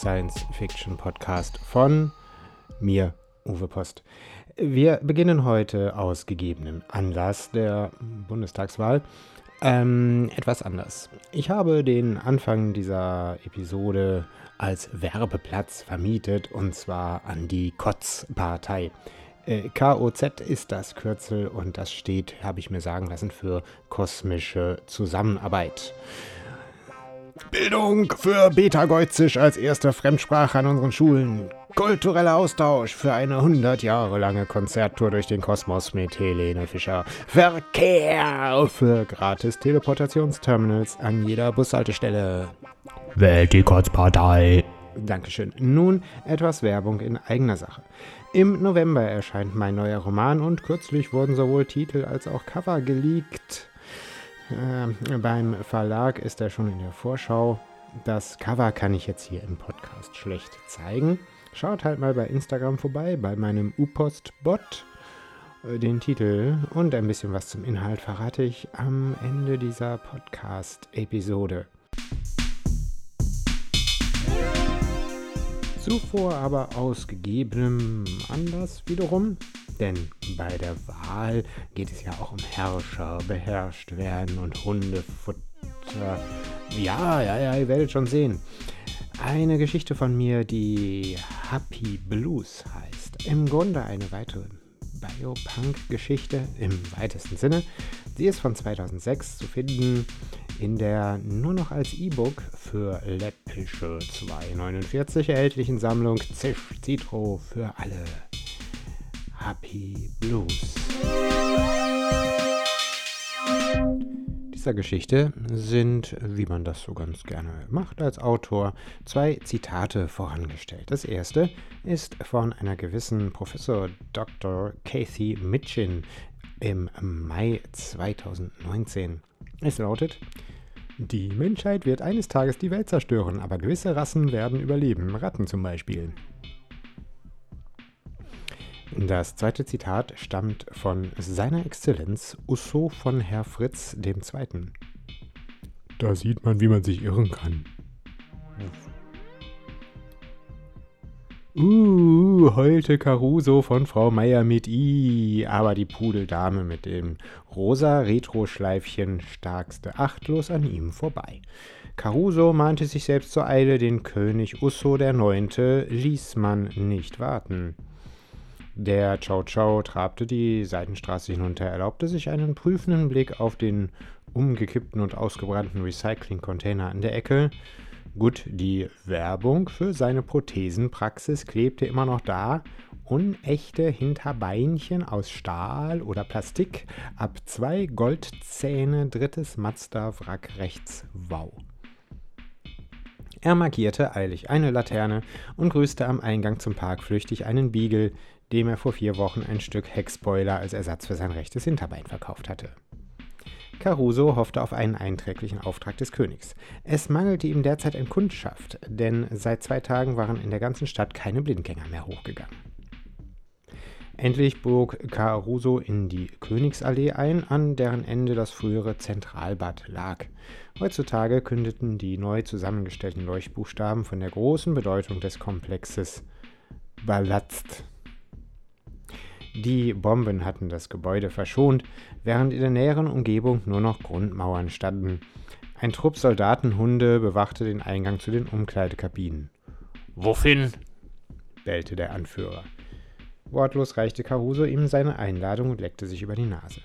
Science Fiction Podcast von mir, Uwe Post. Wir beginnen heute aus gegebenem Anlass der Bundestagswahl ähm, etwas anders. Ich habe den Anfang dieser Episode als Werbeplatz vermietet und zwar an die Kotz-Partei. Äh, KOZ ist das Kürzel und das steht, habe ich mir sagen lassen, für kosmische Zusammenarbeit. Bildung für Beta-Geuzisch als erste Fremdsprache an unseren Schulen. Kultureller Austausch für eine 100 Jahre lange Konzerttour durch den Kosmos mit Helene Fischer. Verkehr für gratis Teleportationsterminals an jeder Bushaltestelle. Wählt die Kurzpartei. Dankeschön. Nun etwas Werbung in eigener Sache. Im November erscheint mein neuer Roman und kürzlich wurden sowohl Titel als auch Cover geleakt. Äh, beim Verlag ist er schon in der Vorschau. Das Cover kann ich jetzt hier im Podcast schlecht zeigen. Schaut halt mal bei Instagram vorbei, bei meinem U-Post-Bot. Äh, den Titel und ein bisschen was zum Inhalt verrate ich am Ende dieser Podcast-Episode. Zuvor aber aus gegebenem Anlass wiederum, denn bei der Wahl geht es ja auch um Herrscher, beherrscht werden und Hundefutter. Ja, ja, ja, ihr werdet schon sehen. Eine Geschichte von mir, die Happy Blues heißt. Im Grunde eine weitere Biopunk-Geschichte im weitesten Sinne. Sie ist von 2006 zu finden in der nur noch als E-Book für läppische 2,49 erhältlichen Sammlung Zisch Citro für alle. Happy Blues. Dieser Geschichte sind, wie man das so ganz gerne macht als Autor, zwei Zitate vorangestellt. Das erste ist von einer gewissen Professor Dr. Kathy Mitchin im Mai 2019. Es lautet, die Menschheit wird eines Tages die Welt zerstören, aber gewisse Rassen werden überleben, Ratten zum Beispiel. Das zweite Zitat stammt von Seiner Exzellenz Usso von Herr Fritz II. Da sieht man, wie man sich irren kann. Uh, heulte Caruso von Frau Meier mit I, aber die Pudeldame mit dem rosa Retro-Schleifchen starkste achtlos an ihm vorbei. Caruso mahnte sich selbst zur Eile, den König Usso IX. ließ man nicht warten. Der Chow Chow trabte die Seitenstraße hinunter, erlaubte sich einen prüfenden Blick auf den umgekippten und ausgebrannten Recycling-Container an der Ecke, Gut, die Werbung für seine Prothesenpraxis klebte immer noch da. Unechte Hinterbeinchen aus Stahl oder Plastik. Ab zwei Goldzähne, drittes Mazda-Wrack rechts. Wow. Er markierte eilig eine Laterne und grüßte am Eingang zum Park flüchtig einen Beagle, dem er vor vier Wochen ein Stück Heckspoiler als Ersatz für sein rechtes Hinterbein verkauft hatte. Caruso hoffte auf einen einträglichen Auftrag des Königs. Es mangelte ihm derzeit an Kundschaft, denn seit zwei Tagen waren in der ganzen Stadt keine Blindgänger mehr hochgegangen. Endlich bog Caruso in die Königsallee ein, an deren Ende das frühere Zentralbad lag. Heutzutage kündeten die neu zusammengestellten Leuchtbuchstaben von der großen Bedeutung des Komplexes Balast die Bomben hatten das Gebäude verschont, während in der näheren Umgebung nur noch Grundmauern standen. Ein Trupp Soldatenhunde bewachte den Eingang zu den Umkleidekabinen. Wohin? bellte der Anführer. Wortlos reichte Caruso ihm seine Einladung und leckte sich über die Nase.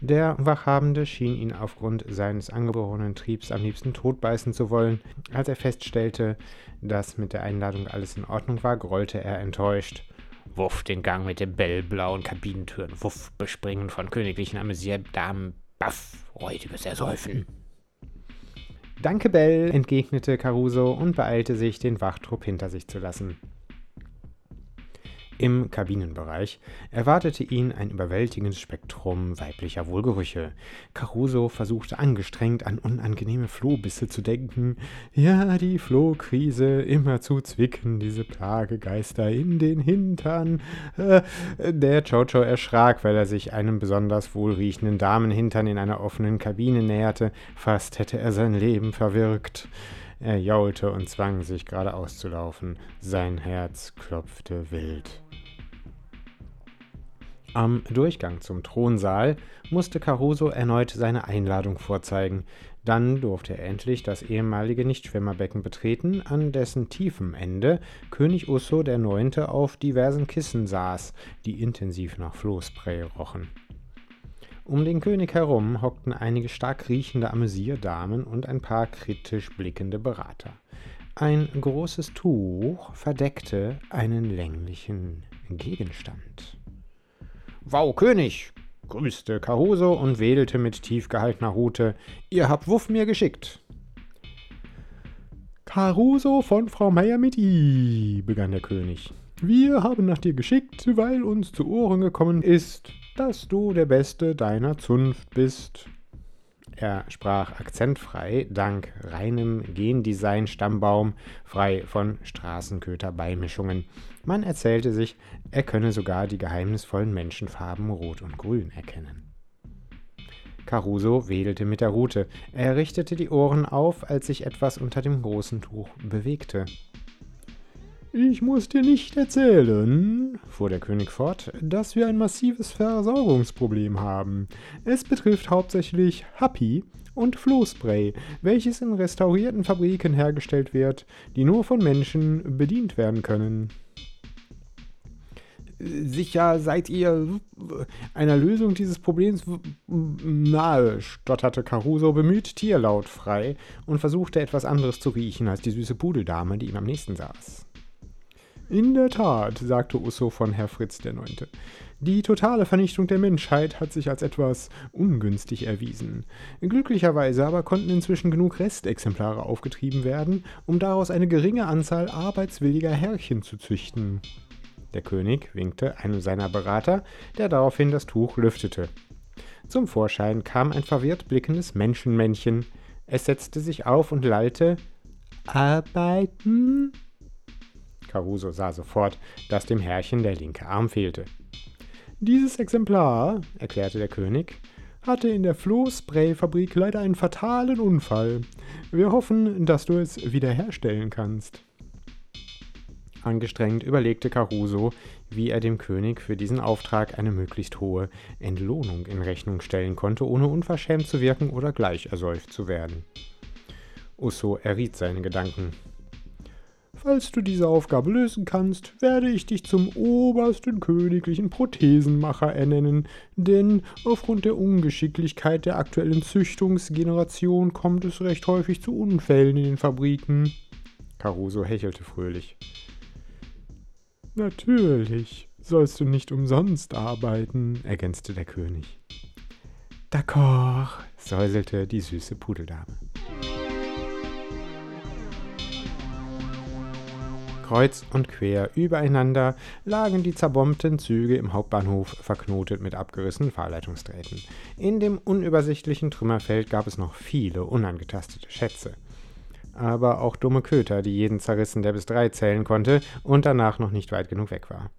Der Wachhabende schien ihn aufgrund seines angeborenen Triebs am liebsten totbeißen zu wollen. Als er feststellte, dass mit der Einladung alles in Ordnung war, grollte er enttäuscht. Wuff, den Gang mit den bellblauen Kabinentüren. Wuff, Bespringen von königlichen Amüsierdamen. Baff, räudiges Ersäufen. Danke, Bell, entgegnete Caruso und beeilte sich, den Wachtrupp hinter sich zu lassen. Im Kabinenbereich erwartete ihn ein überwältigendes Spektrum weiblicher Wohlgerüche. Caruso versuchte angestrengt an unangenehme Flohbisse zu denken. Ja, die Flohkrise, immer zu zwicken, diese Plagegeister in den Hintern. Äh, der Jojo erschrak, weil er sich einem besonders wohlriechenden Damenhintern in einer offenen Kabine näherte. Fast hätte er sein Leben verwirkt. Er jaulte und zwang sich geradeaus zu laufen. Sein Herz klopfte wild. Am Durchgang zum Thronsaal musste Caruso erneut seine Einladung vorzeigen. Dann durfte er endlich das ehemalige Nichtschwimmerbecken betreten, an dessen tiefem Ende König Usso IX. auf diversen Kissen saß, die intensiv nach Flohspray rochen. Um den König herum hockten einige stark riechende Amüsierdamen und ein paar kritisch blickende Berater. Ein großes Tuch verdeckte einen länglichen Gegenstand. Wow, König! grüßte Caruso und wedelte mit tief gehaltener Rute. Ihr habt Wuff mir geschickt. Caruso von Frau Meier mit I, begann der König. Wir haben nach dir geschickt, weil uns zu Ohren gekommen ist, dass du der Beste deiner Zunft bist. Er sprach akzentfrei, dank reinem Gendesign-Stammbaum, frei von Straßenköter-Beimischungen. Man erzählte sich, er könne sogar die geheimnisvollen Menschenfarben Rot und Grün erkennen. Caruso wedelte mit der Rute. Er richtete die Ohren auf, als sich etwas unter dem großen Tuch bewegte. Ich muss dir nicht erzählen, fuhr der König fort, dass wir ein massives Versorgungsproblem haben. Es betrifft hauptsächlich Happy und Flohspray, welches in restaurierten Fabriken hergestellt wird, die nur von Menschen bedient werden können. Sicher seid ihr einer Lösung dieses Problems nahe, stotterte Caruso bemüht tierlautfrei und versuchte etwas anderes zu riechen als die süße Pudeldame, die ihm am nächsten saß. In der Tat, sagte Usso von Herr Fritz Neunte. Die totale Vernichtung der Menschheit hat sich als etwas ungünstig erwiesen. Glücklicherweise aber konnten inzwischen genug Restexemplare aufgetrieben werden, um daraus eine geringe Anzahl arbeitswilliger Herrchen zu züchten. Der König winkte einem seiner Berater, der daraufhin das Tuch lüftete. Zum Vorschein kam ein verwirrt blickendes Menschenmännchen. Es setzte sich auf und lallte Arbeiten? Caruso sah sofort, dass dem Herrchen der linke Arm fehlte. Dieses Exemplar, erklärte der König, hatte in der Flohspray-Fabrik leider einen fatalen Unfall. Wir hoffen, dass du es wiederherstellen kannst. Angestrengt überlegte Caruso, wie er dem König für diesen Auftrag eine möglichst hohe Entlohnung in Rechnung stellen konnte, ohne unverschämt zu wirken oder gleich ersäuft zu werden. Usso erriet seine Gedanken. Falls du diese Aufgabe lösen kannst, werde ich dich zum obersten königlichen Prothesenmacher ernennen, denn aufgrund der Ungeschicklichkeit der aktuellen Züchtungsgeneration kommt es recht häufig zu Unfällen in den Fabriken. Caruso hechelte fröhlich. Natürlich sollst du nicht umsonst arbeiten, ergänzte der König. D'accord, säuselte die süße Pudeldame. Kreuz und quer übereinander lagen die zerbombten Züge im Hauptbahnhof verknotet mit abgerissenen Fahrleitungsdrähten. In dem unübersichtlichen Trümmerfeld gab es noch viele unangetastete Schätze. Aber auch dumme Köter, die jeden zerrissen, der bis drei zählen konnte und danach noch nicht weit genug weg war.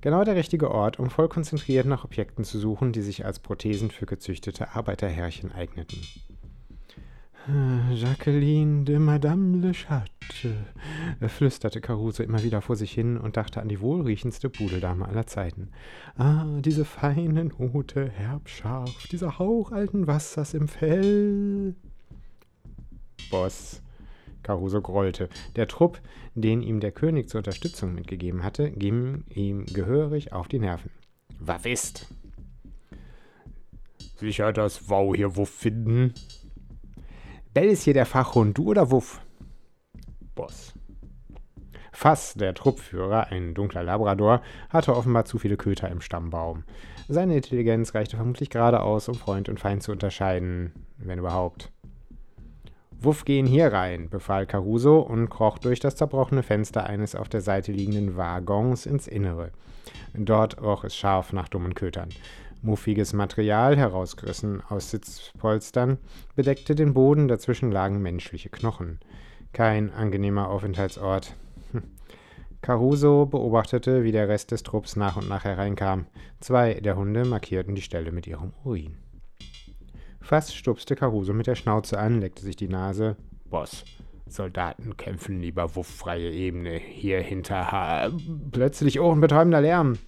Genau der richtige Ort, um voll konzentriert nach Objekten zu suchen, die sich als Prothesen für gezüchtete Arbeiterherrchen eigneten. Jacqueline de Madame Le Chat, flüsterte Caruso immer wieder vor sich hin und dachte an die wohlriechendste Pudeldame aller Zeiten. Ah, diese feine Note, herbscharf, dieser Hauch alten Wassers im Fell. Boss, Caruso grollte. Der Trupp, den ihm der König zur Unterstützung mitgegeben hatte, ging ihm gehörig auf die Nerven. Was ist? Sicher das Wow hier wo finden, Bell ist hier der Fachhund, du oder Wuff? Boss. Fass, der Truppführer, ein dunkler Labrador, hatte offenbar zu viele Köter im Stammbaum. Seine Intelligenz reichte vermutlich gerade aus, um Freund und Feind zu unterscheiden, wenn überhaupt. Wuff, gehen hier rein, befahl Caruso und kroch durch das zerbrochene Fenster eines auf der Seite liegenden Waggons ins Innere. Dort roch es scharf nach dummen Kötern. Muffiges Material, herausgerissen aus Sitzpolstern, bedeckte den Boden, dazwischen lagen menschliche Knochen. Kein angenehmer Aufenthaltsort. Hm. Caruso beobachtete, wie der Rest des Trupps nach und nach hereinkam. Zwei der Hunde markierten die Stelle mit ihrem Urin. Fast stupste Caruso mit der Schnauze an, leckte sich die Nase. Boss, Soldaten kämpfen lieber wufffreie Ebene. Hier hinter ha plötzlich ohrenbetäubender Lärm.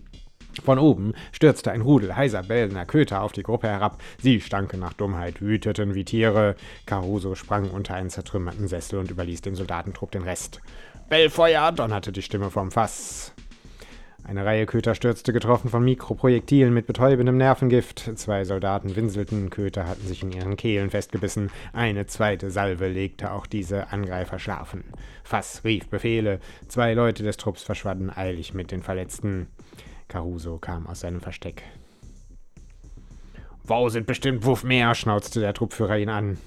Von oben stürzte ein Rudel heiser bellender Köter auf die Gruppe herab. Sie stanken nach Dummheit, wüteten wie Tiere. Caruso sprang unter einen zertrümmerten Sessel und überließ dem Soldatentrupp den Rest. Bellfeuer, donnerte die Stimme vom Fass. Eine Reihe Köter stürzte getroffen von Mikroprojektilen mit betäubendem Nervengift. Zwei Soldaten winselten, Köter hatten sich in ihren Kehlen festgebissen. Eine zweite Salve legte auch diese Angreifer schlafen. Fass rief Befehle. Zwei Leute des Trupps verschwanden eilig mit den Verletzten. Caruso kam aus seinem Versteck. Wow, sind bestimmt Wuff mehr, schnauzte der Truppführer ihn an.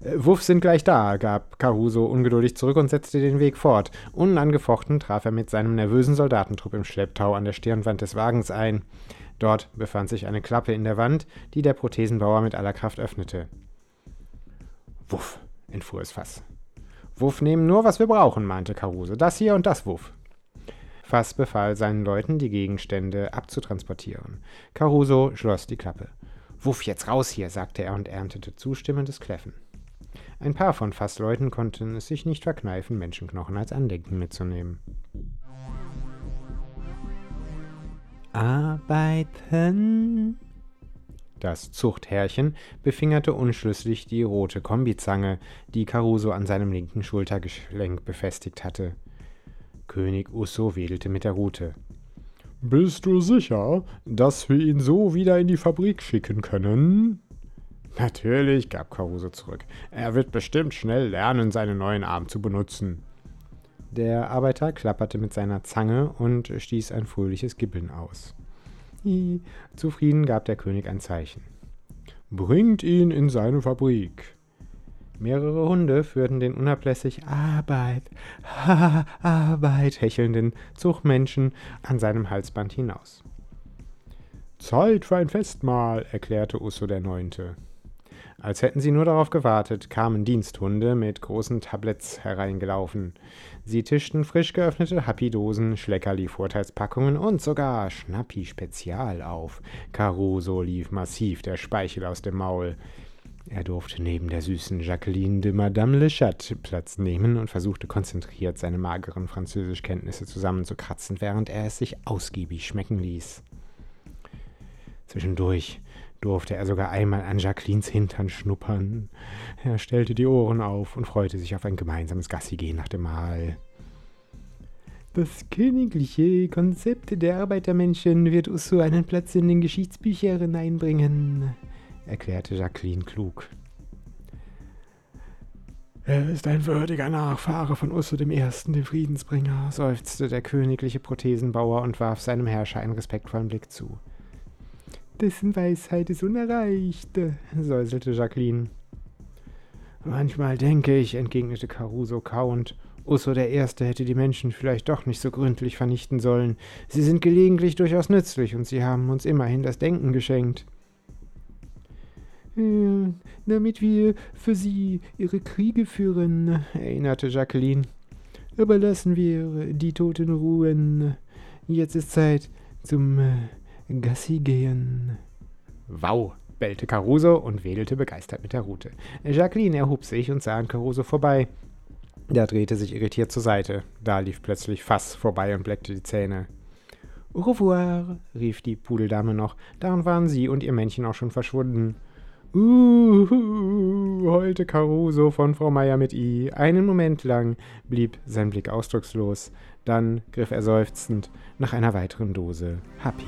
Äh, Wuff sind gleich da, gab Caruso ungeduldig zurück und setzte den Weg fort. Unangefochten traf er mit seinem nervösen Soldatentrupp im Schlepptau an der Stirnwand des Wagens ein. Dort befand sich eine Klappe in der Wand, die der Prothesenbauer mit aller Kraft öffnete. Wuff, entfuhr es Fass. Wuff nehmen nur, was wir brauchen, mahnte Caruso. Das hier und das, Wuff. Fass befahl seinen Leuten, die Gegenstände abzutransportieren. Caruso schloss die Klappe. Wuff, jetzt raus hier, sagte er und erntete zustimmendes Kläffen. Ein paar von Fassleuten konnten es sich nicht verkneifen, Menschenknochen als Andenken mitzunehmen. Arbeiten. Das Zuchtherrchen befingerte unschlüssig die rote Kombizange, die Caruso an seinem linken Schultergeschenk befestigt hatte. König Usso wedelte mit der Rute. Bist du sicher, dass wir ihn so wieder in die Fabrik schicken können? Natürlich, gab Caruso zurück. Er wird bestimmt schnell lernen, seinen neuen Arm zu benutzen. Der Arbeiter klapperte mit seiner Zange und stieß ein fröhliches Gibbeln aus. Zufrieden gab der König ein Zeichen. Bringt ihn in seine Fabrik. Mehrere Hunde führten den unablässig Arbeit, ha, Arbeit hechelnden Zuchtmenschen an seinem Halsband hinaus. Zeit für ein Festmahl, erklärte Usso der Neunte. Als hätten sie nur darauf gewartet, kamen Diensthunde mit großen Tabletts hereingelaufen. Sie tischten frisch geöffnete Happy-Dosen, Schleckerli-Vorteilspackungen und sogar Schnappi-Spezial auf. Caruso lief massiv der Speichel aus dem Maul. Er durfte neben der süßen Jacqueline de Madame Le Chat Platz nehmen und versuchte konzentriert seine mageren Französischkenntnisse zusammenzukratzen, während er es sich ausgiebig schmecken ließ. Zwischendurch durfte er sogar einmal an Jacquelines Hintern schnuppern. Er stellte die Ohren auf und freute sich auf ein gemeinsames Gassigehen nach dem Mahl. Das königliche Konzept der Arbeitermenschen wird Usso einen Platz in den Geschichtsbüchern einbringen, erklärte Jacqueline klug. Er ist ein würdiger Nachfahre von Usso dem Ersten, dem Friedensbringer, seufzte der königliche Prothesenbauer und warf seinem Herrscher einen respektvollen Blick zu. Dessen Weisheit ist unerreicht, säuselte Jacqueline. Manchmal denke ich, entgegnete Caruso kauend, Usso der Erste hätte die Menschen vielleicht doch nicht so gründlich vernichten sollen. Sie sind gelegentlich durchaus nützlich und sie haben uns immerhin das Denken geschenkt. Äh, damit wir für sie ihre Kriege führen, erinnerte Jacqueline. Aber lassen wir die Toten ruhen. Jetzt ist Zeit zum äh, Gassi gehen. Wow, bellte Caruso und wedelte begeistert mit der Rute. Jacqueline erhob sich und sah an Caruso vorbei. Der drehte sich irritiert zur Seite. Da lief plötzlich Fass vorbei und bleckte die Zähne. Au revoir, rief die Pudeldame noch. Dann waren sie und ihr Männchen auch schon verschwunden. Uhu, heulte Caruso von Frau Meier mit I. Einen Moment lang blieb sein Blick ausdruckslos. Dann griff er seufzend nach einer weiteren Dose Happy.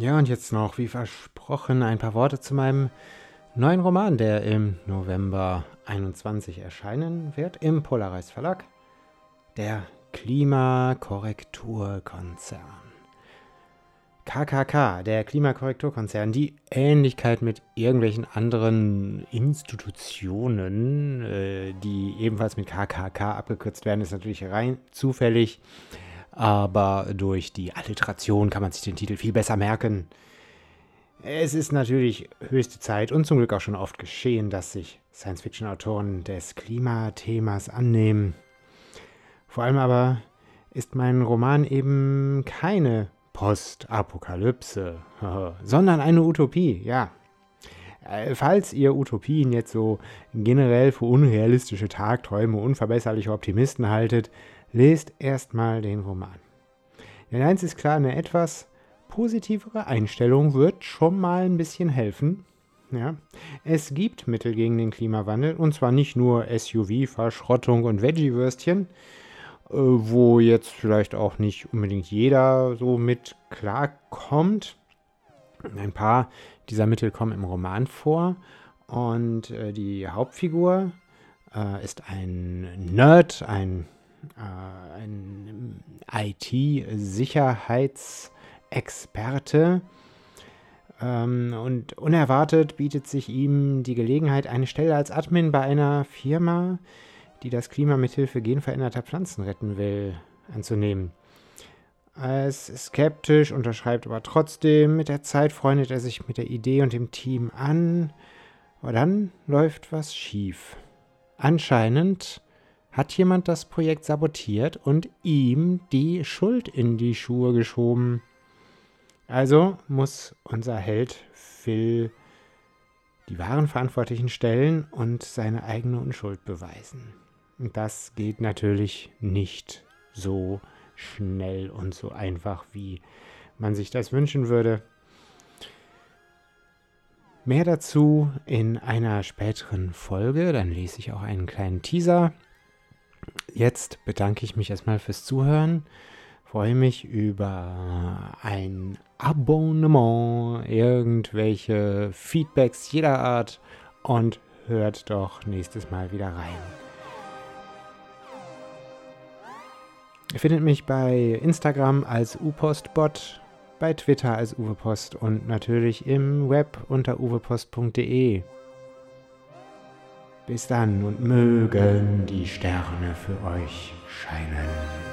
Ja, und jetzt noch, wie versprochen, ein paar Worte zu meinem neuen Roman, der im November 21 erscheinen wird, im Polaris Verlag, der Klimakorrekturkonzern. KKK, der Klimakorrekturkonzern, die Ähnlichkeit mit irgendwelchen anderen Institutionen, äh, die ebenfalls mit KKK abgekürzt werden, ist natürlich rein zufällig, aber durch die Alliteration kann man sich den Titel viel besser merken. Es ist natürlich höchste Zeit und zum Glück auch schon oft geschehen, dass sich Science-Fiction-Autoren des Klimathemas annehmen. Vor allem aber ist mein Roman eben keine Postapokalypse, sondern eine Utopie, ja. Äh, falls ihr Utopien jetzt so generell für unrealistische Tagträume, unverbesserliche Optimisten haltet, lest erstmal den Roman. Denn eins ist klar, eine etwas positivere Einstellung wird schon mal ein bisschen helfen. Ja. Es gibt Mittel gegen den Klimawandel und zwar nicht nur SUV, Verschrottung und Veggie-Würstchen, äh, wo jetzt vielleicht auch nicht unbedingt jeder so mit klarkommt. Ein paar dieser Mittel kommen im Roman vor und äh, die Hauptfigur äh, ist ein Nerd, ein, ein IT-Sicherheitsexperte. Ähm, und unerwartet bietet sich ihm die Gelegenheit, eine Stelle als Admin bei einer Firma die das Klima mithilfe genveränderter Pflanzen retten will, anzunehmen. Er ist skeptisch, unterschreibt aber trotzdem. Mit der Zeit freundet er sich mit der Idee und dem Team an. Aber dann läuft was schief. Anscheinend hat jemand das Projekt sabotiert und ihm die Schuld in die Schuhe geschoben. Also muss unser Held Phil die wahren Verantwortlichen stellen und seine eigene Unschuld beweisen. Das geht natürlich nicht so schnell und so einfach, wie man sich das wünschen würde. Mehr dazu in einer späteren Folge, dann lese ich auch einen kleinen Teaser. Jetzt bedanke ich mich erstmal fürs Zuhören, freue mich über ein Abonnement, irgendwelche Feedbacks jeder Art und hört doch nächstes Mal wieder rein. Ihr findet mich bei Instagram als upostbot, bei Twitter als uwepost und natürlich im Web unter uwepost.de. Bis dann und mögen die Sterne für euch scheinen.